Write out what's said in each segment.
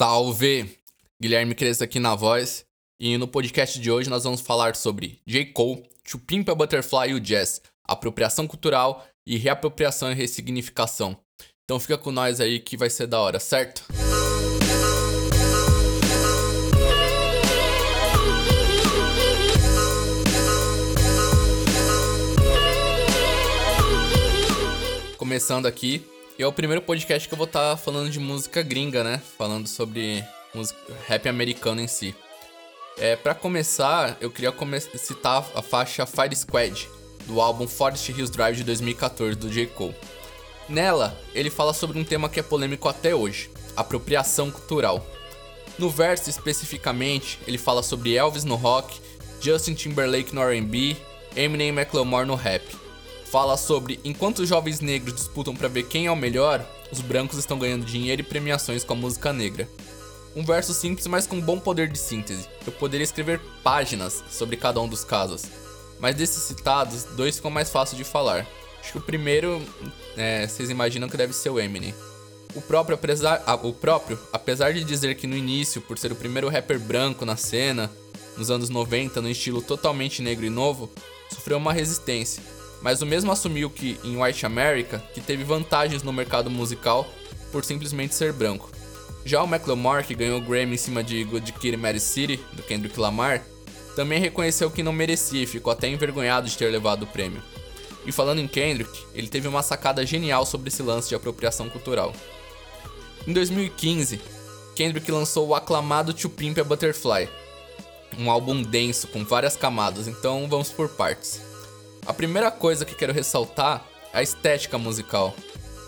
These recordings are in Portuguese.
Salve! Guilherme Cresce aqui na voz. E no podcast de hoje nós vamos falar sobre J. Cole, To Pimp a Butterfly e o Jazz, apropriação cultural e reapropriação e ressignificação. Então fica com nós aí que vai ser da hora, certo? Começando aqui, e é o primeiro podcast que eu vou estar tá falando de música gringa, né? Falando sobre música, rap americano em si. É, para começar, eu queria come citar a faixa Fire Squad, do álbum Forest Hills Drive de 2014, do J. Cole. Nela, ele fala sobre um tema que é polêmico até hoje: apropriação cultural. No verso especificamente, ele fala sobre Elvis no rock, Justin Timberlake no RB, Eminem e Macklemore no rap fala sobre enquanto os jovens negros disputam para ver quem é o melhor, os brancos estão ganhando dinheiro e premiações com a música negra. Um verso simples, mas com bom poder de síntese. Eu poderia escrever páginas sobre cada um dos casos, mas desses citados, dois ficam mais fáceis de falar. Acho que o primeiro, é, vocês imaginam que deve ser o Eminem. O próprio, apesar, ah, o próprio, apesar de dizer que no início, por ser o primeiro rapper branco na cena, nos anos 90, no estilo totalmente negro e novo, sofreu uma resistência mas o mesmo assumiu que em White America que teve vantagens no mercado musical por simplesmente ser branco. Já o McLemore, que ganhou o Grammy em cima de Good Kid, Mary City, do Kendrick Lamar, também reconheceu que não merecia e ficou até envergonhado de ter levado o prêmio. E falando em Kendrick, ele teve uma sacada genial sobre esse lance de apropriação cultural. Em 2015, Kendrick lançou o aclamado To Pimp a Butterfly, um álbum denso com várias camadas, então vamos por partes. A primeira coisa que quero ressaltar é a estética musical.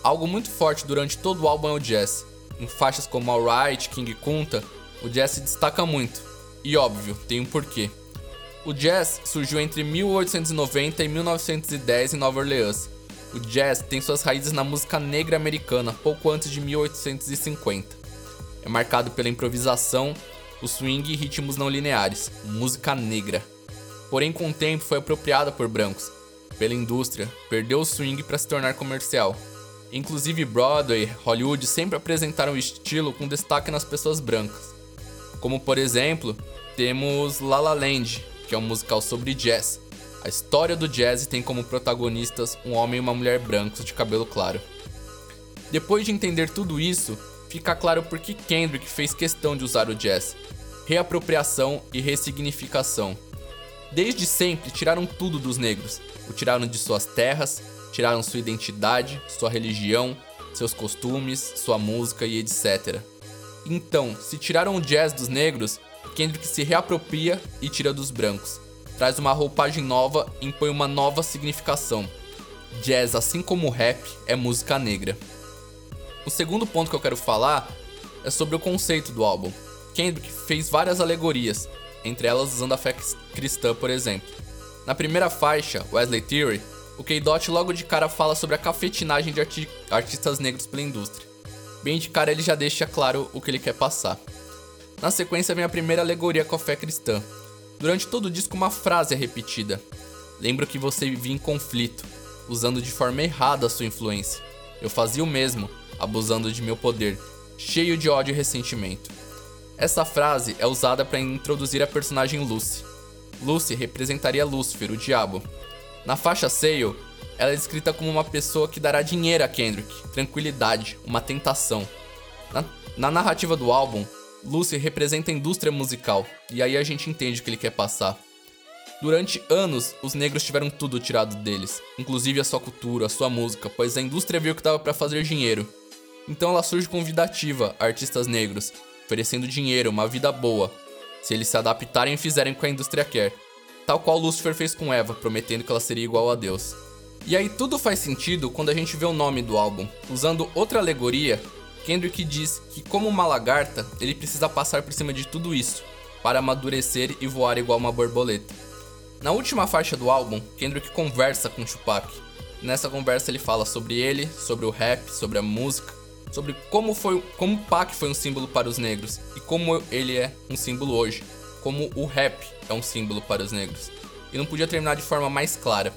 Algo muito forte durante todo o álbum é o jazz. Em faixas como Alright, King Kunta, o jazz se destaca muito. E óbvio, tem um porquê. O jazz surgiu entre 1890 e 1910 em Nova Orleans. O jazz tem suas raízes na música negra americana, pouco antes de 1850. É marcado pela improvisação, o swing e ritmos não lineares, música negra porém com o tempo foi apropriada por brancos, pela indústria, perdeu o swing para se tornar comercial. Inclusive Broadway, Hollywood sempre apresentaram o estilo com destaque nas pessoas brancas. Como por exemplo, temos La La Land, que é um musical sobre jazz. A história do jazz tem como protagonistas um homem e uma mulher brancos de cabelo claro. Depois de entender tudo isso, fica claro por que Kendrick fez questão de usar o jazz. Reapropriação e ressignificação. Desde sempre tiraram tudo dos negros. O tiraram de suas terras, tiraram sua identidade, sua religião, seus costumes, sua música e etc. Então, se tiraram o jazz dos negros, Kendrick se reapropria e tira dos brancos. Traz uma roupagem nova e impõe uma nova significação. Jazz, assim como rap, é música negra. O segundo ponto que eu quero falar é sobre o conceito do álbum. Kendrick fez várias alegorias, entre elas usando a fé cristã, por exemplo. Na primeira faixa, Wesley Theory, o K-Dot logo de cara fala sobre a cafetinagem de arti artistas negros pela indústria. Bem de cara ele já deixa claro o que ele quer passar. Na sequência vem a primeira alegoria com a fé cristã. Durante todo o disco uma frase é repetida. Lembro que você vivia em conflito, usando de forma errada a sua influência. Eu fazia o mesmo, abusando de meu poder, cheio de ódio e ressentimento. Essa frase é usada para introduzir a personagem Lucy. Lucy representaria Lúcifer, o diabo. Na faixa Sale, ela é descrita como uma pessoa que dará dinheiro a Kendrick, tranquilidade, uma tentação. Na, na narrativa do álbum, Lucy representa a indústria musical, e aí a gente entende o que ele quer passar. Durante anos, os negros tiveram tudo tirado deles, inclusive a sua cultura, a sua música, pois a indústria viu que dava para fazer dinheiro. Então ela surge convidativa a artistas negros, oferecendo dinheiro, uma vida boa, se eles se adaptarem e fizerem o que a indústria quer. Tal qual Lucifer fez com Eva, prometendo que ela seria igual a Deus. E aí tudo faz sentido quando a gente vê o nome do álbum. Usando outra alegoria, Kendrick diz que como uma lagarta, ele precisa passar por cima de tudo isso, para amadurecer e voar igual uma borboleta. Na última faixa do álbum, Kendrick conversa com Tupac. Nessa conversa ele fala sobre ele, sobre o rap, sobre a música, sobre como foi, como Pac foi um símbolo para os negros e como ele é um símbolo hoje, como o rap é um símbolo para os negros. E não podia terminar de forma mais clara.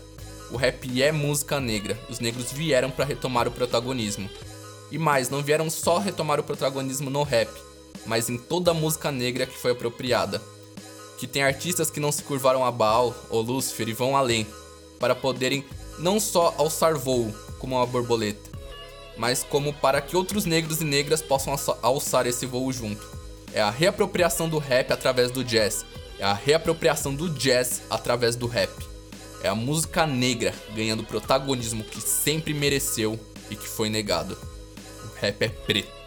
O rap é música negra. Os negros vieram para retomar o protagonismo. E mais, não vieram só retomar o protagonismo no rap, mas em toda a música negra que foi apropriada. Que tem artistas que não se curvaram a Baal ou Lúcifer e vão além, para poderem não só alçar voo como uma borboleta, mas como para que outros negros e negras possam alçar esse voo junto. É a reapropriação do rap através do jazz, é a reapropriação do jazz através do rap. É a música negra ganhando o protagonismo que sempre mereceu e que foi negado. O rap é preto.